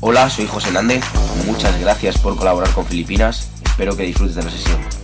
Hola, soy José Nández. Muchas gracias por colaborar con Filipinas. Espero que disfrutes de la sesión.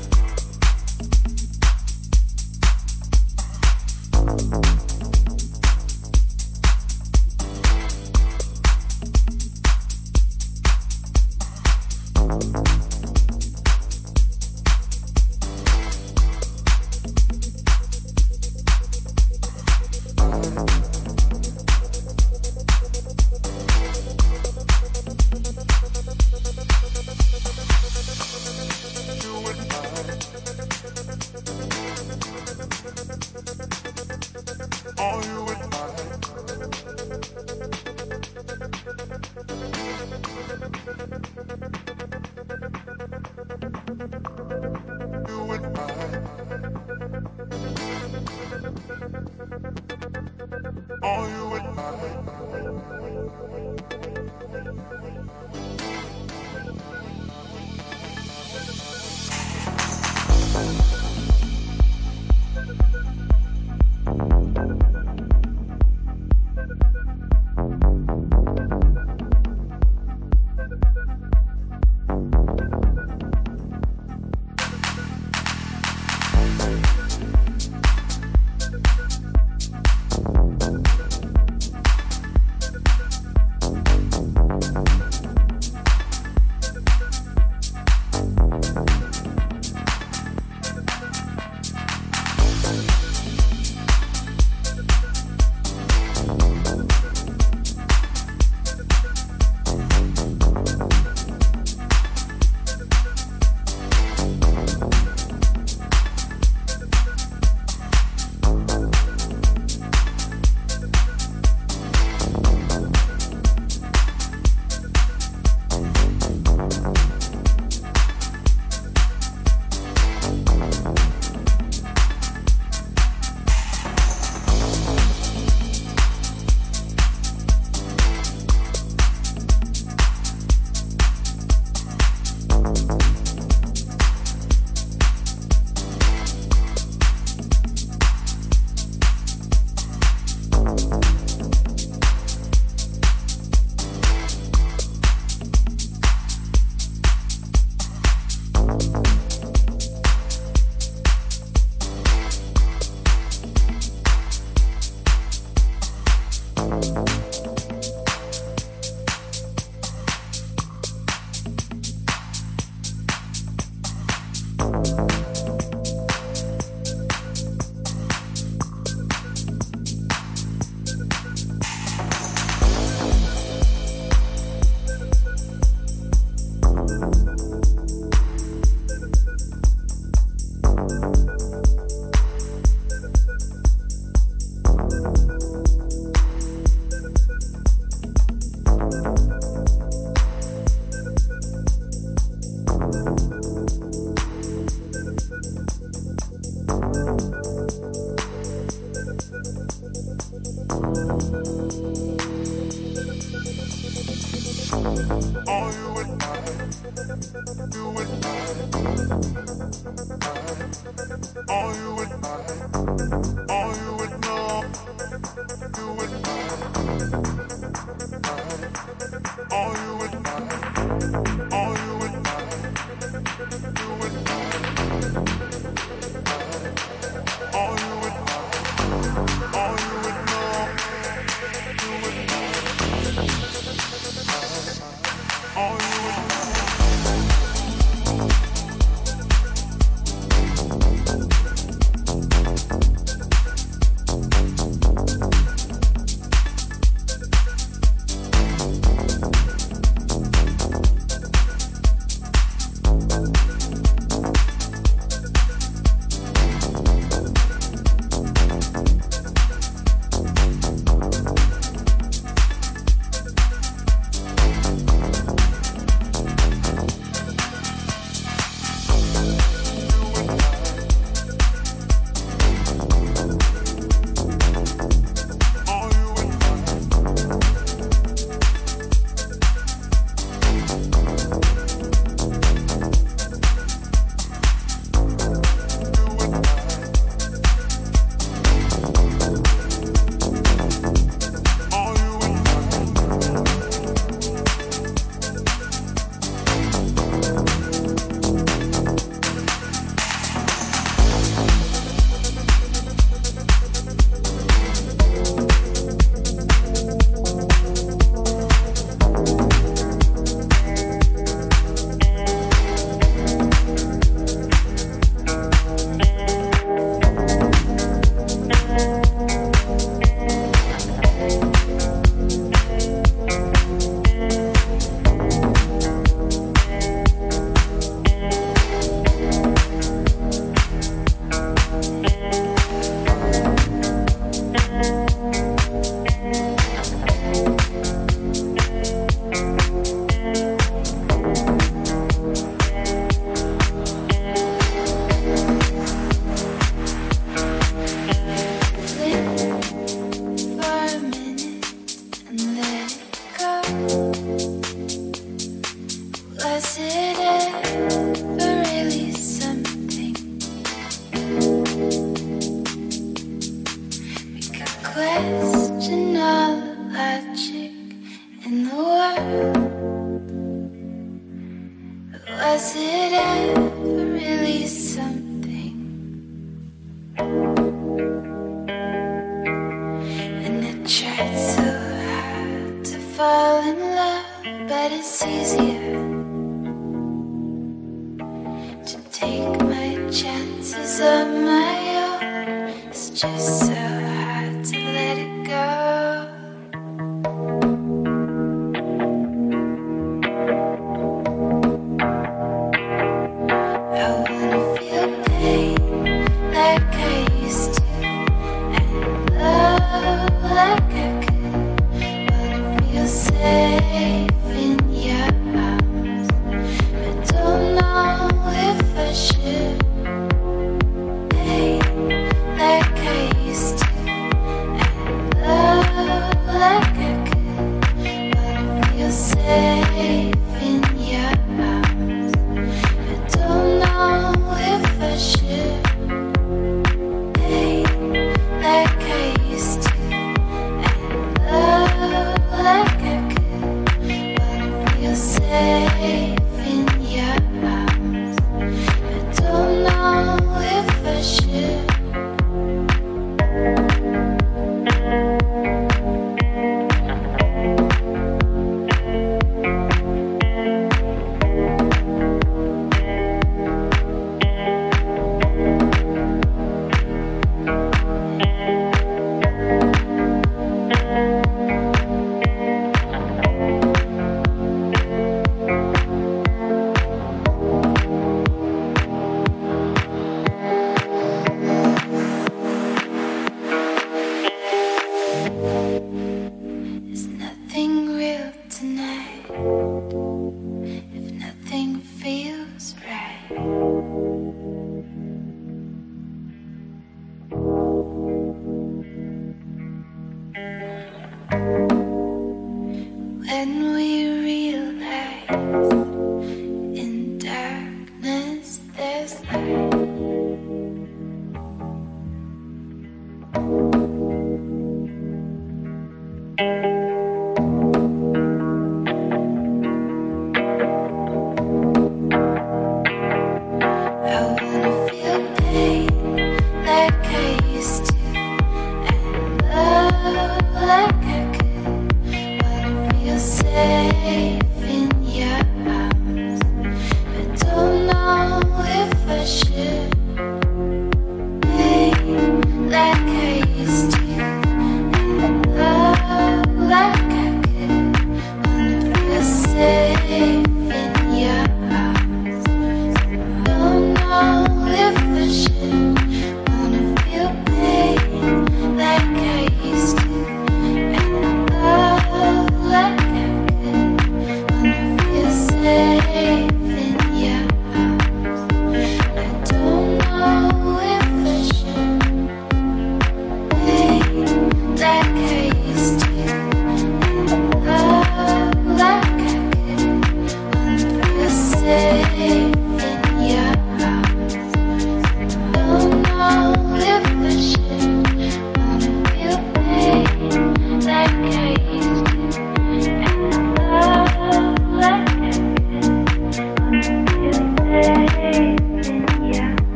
with my hands.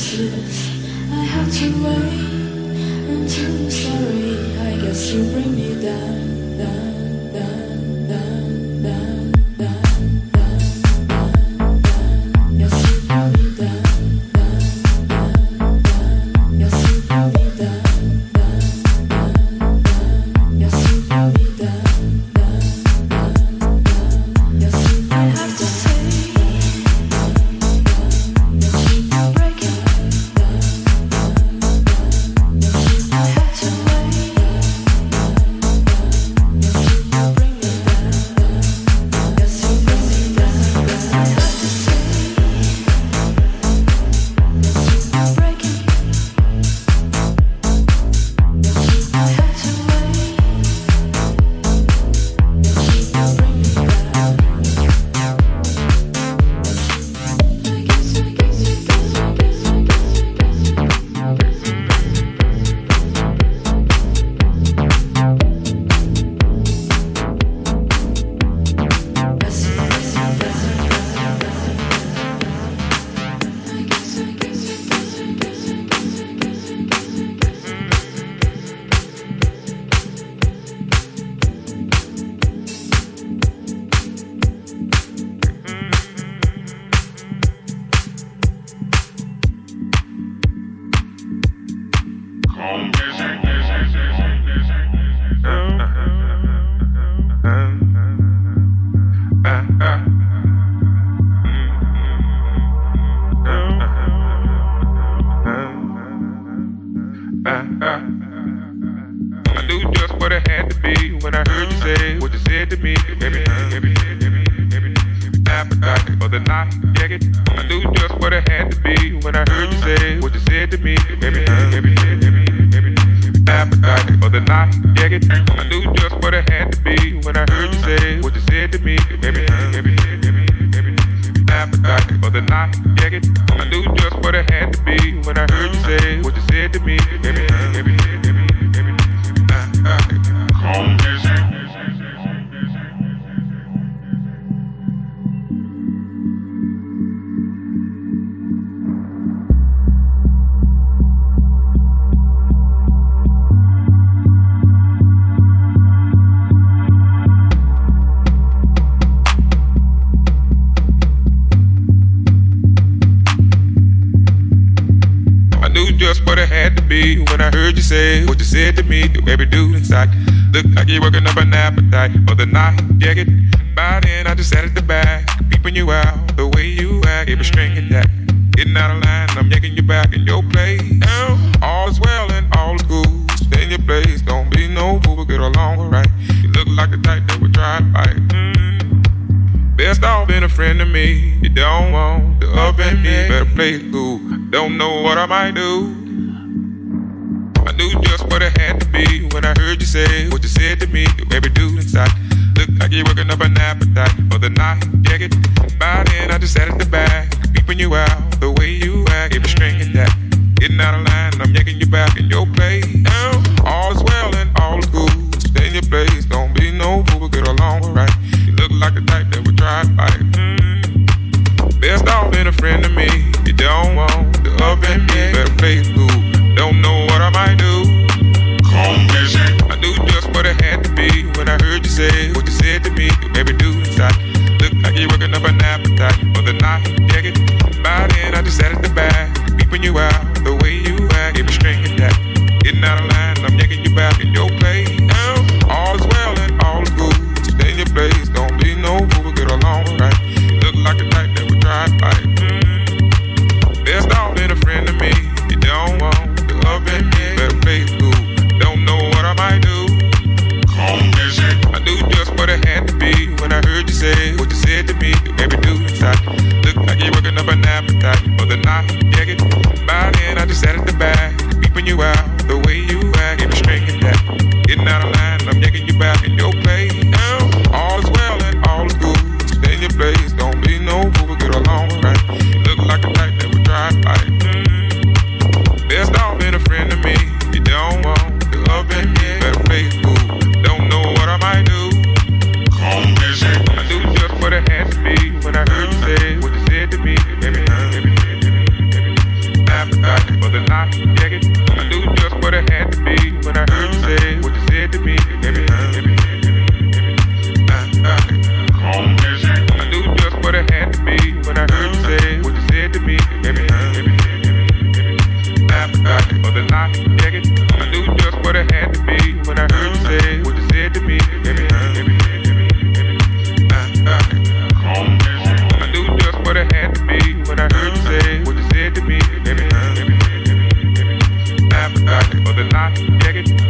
I have to wait. I'm too sorry. I guess you bring me down, down. I heard you say what you said to me. Every, every, every, every appetite for the night. Yeah, it. I knew just what it had to be when I heard you say what you said to me. Every, every, every, every, every appetite for the night. Yeah, it. I do. Take it.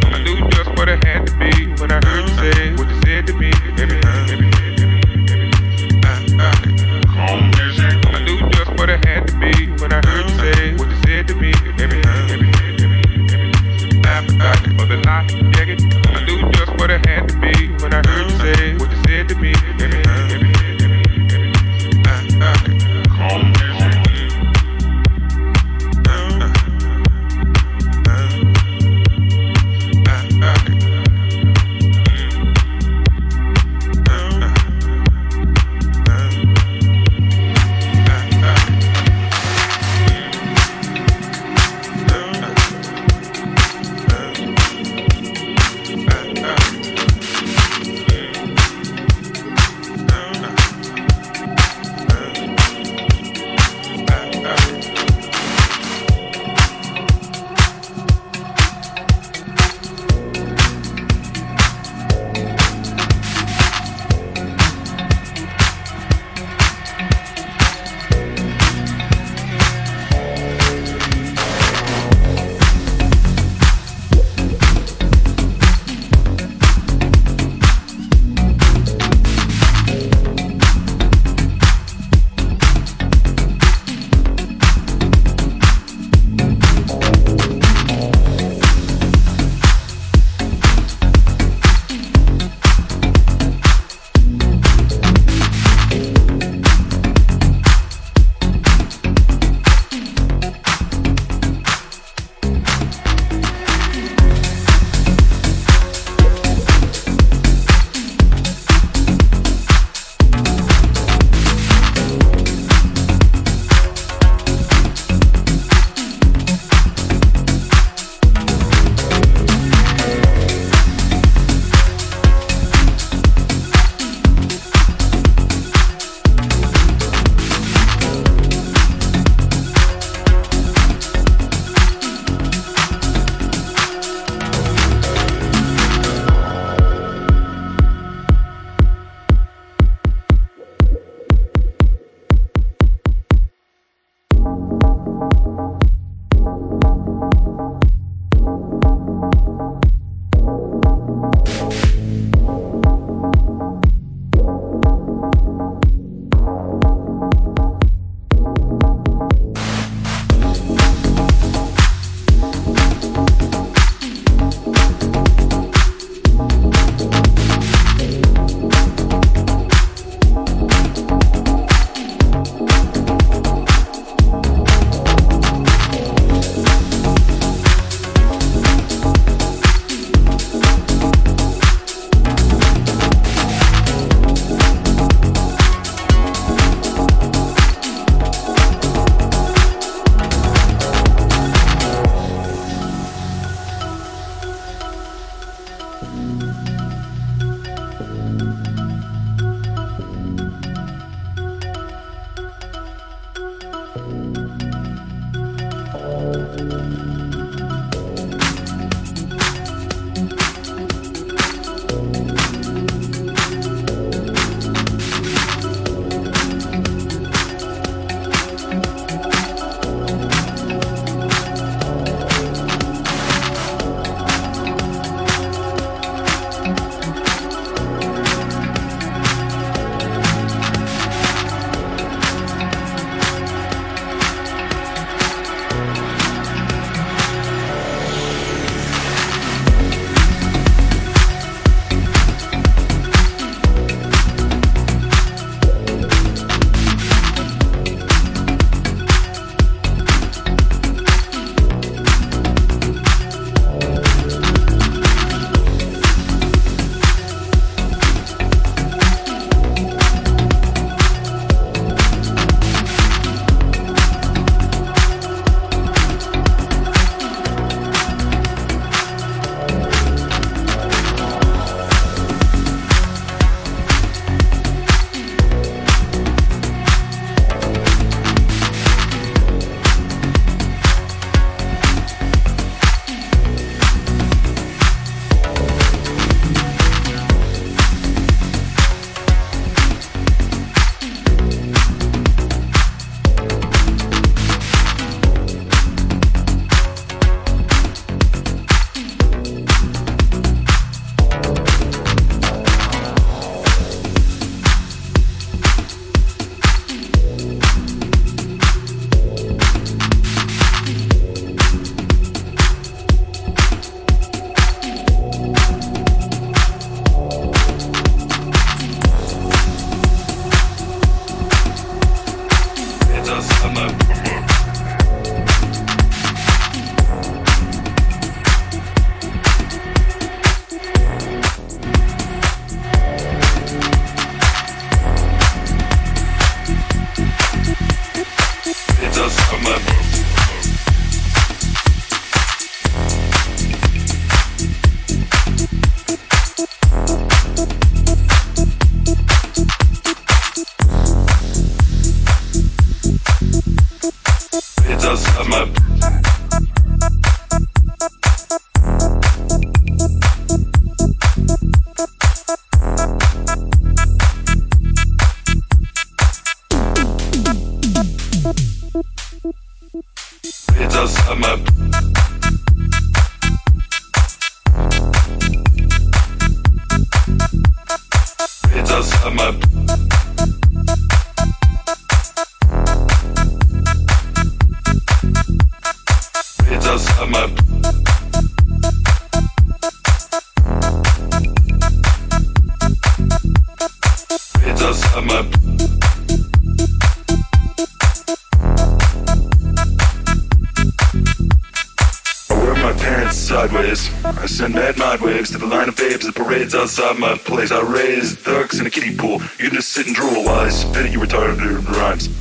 Outside my place. I raised ducks in a kiddie pool. You can just sit and drool while I spit at you retarded rhymes.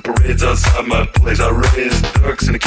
Parades outside my place. I raise ducks in a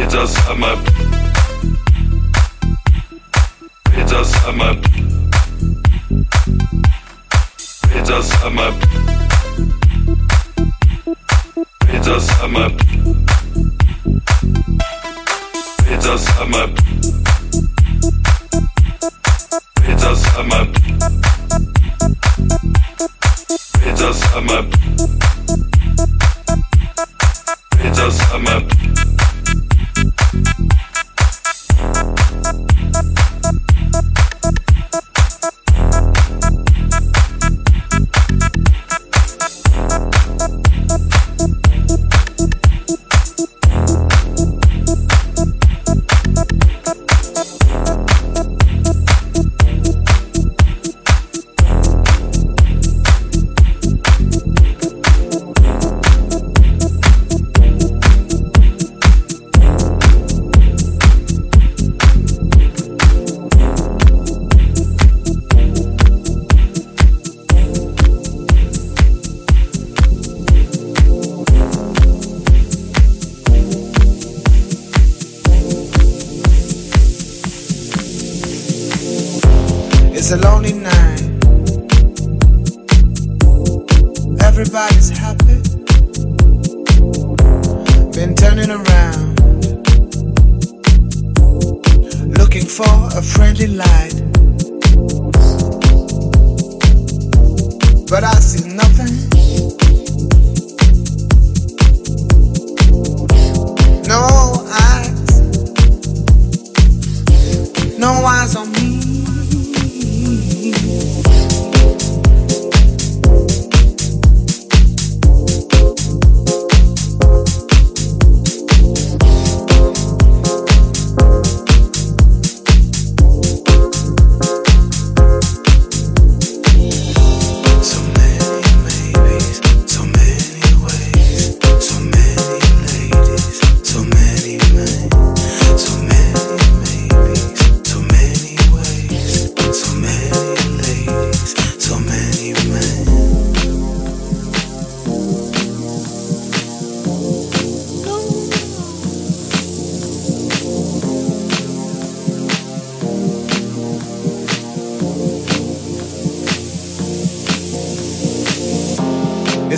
It's outside my. It's outside my. It's outside my. It's outside my. It does I'm up. It does I'm up. It does I'm up. everybody's happy. Been turning around, looking for a friendly light. But I see nothing.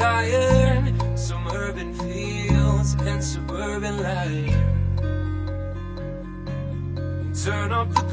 tired. Some urban fields and suburban life. Turn up the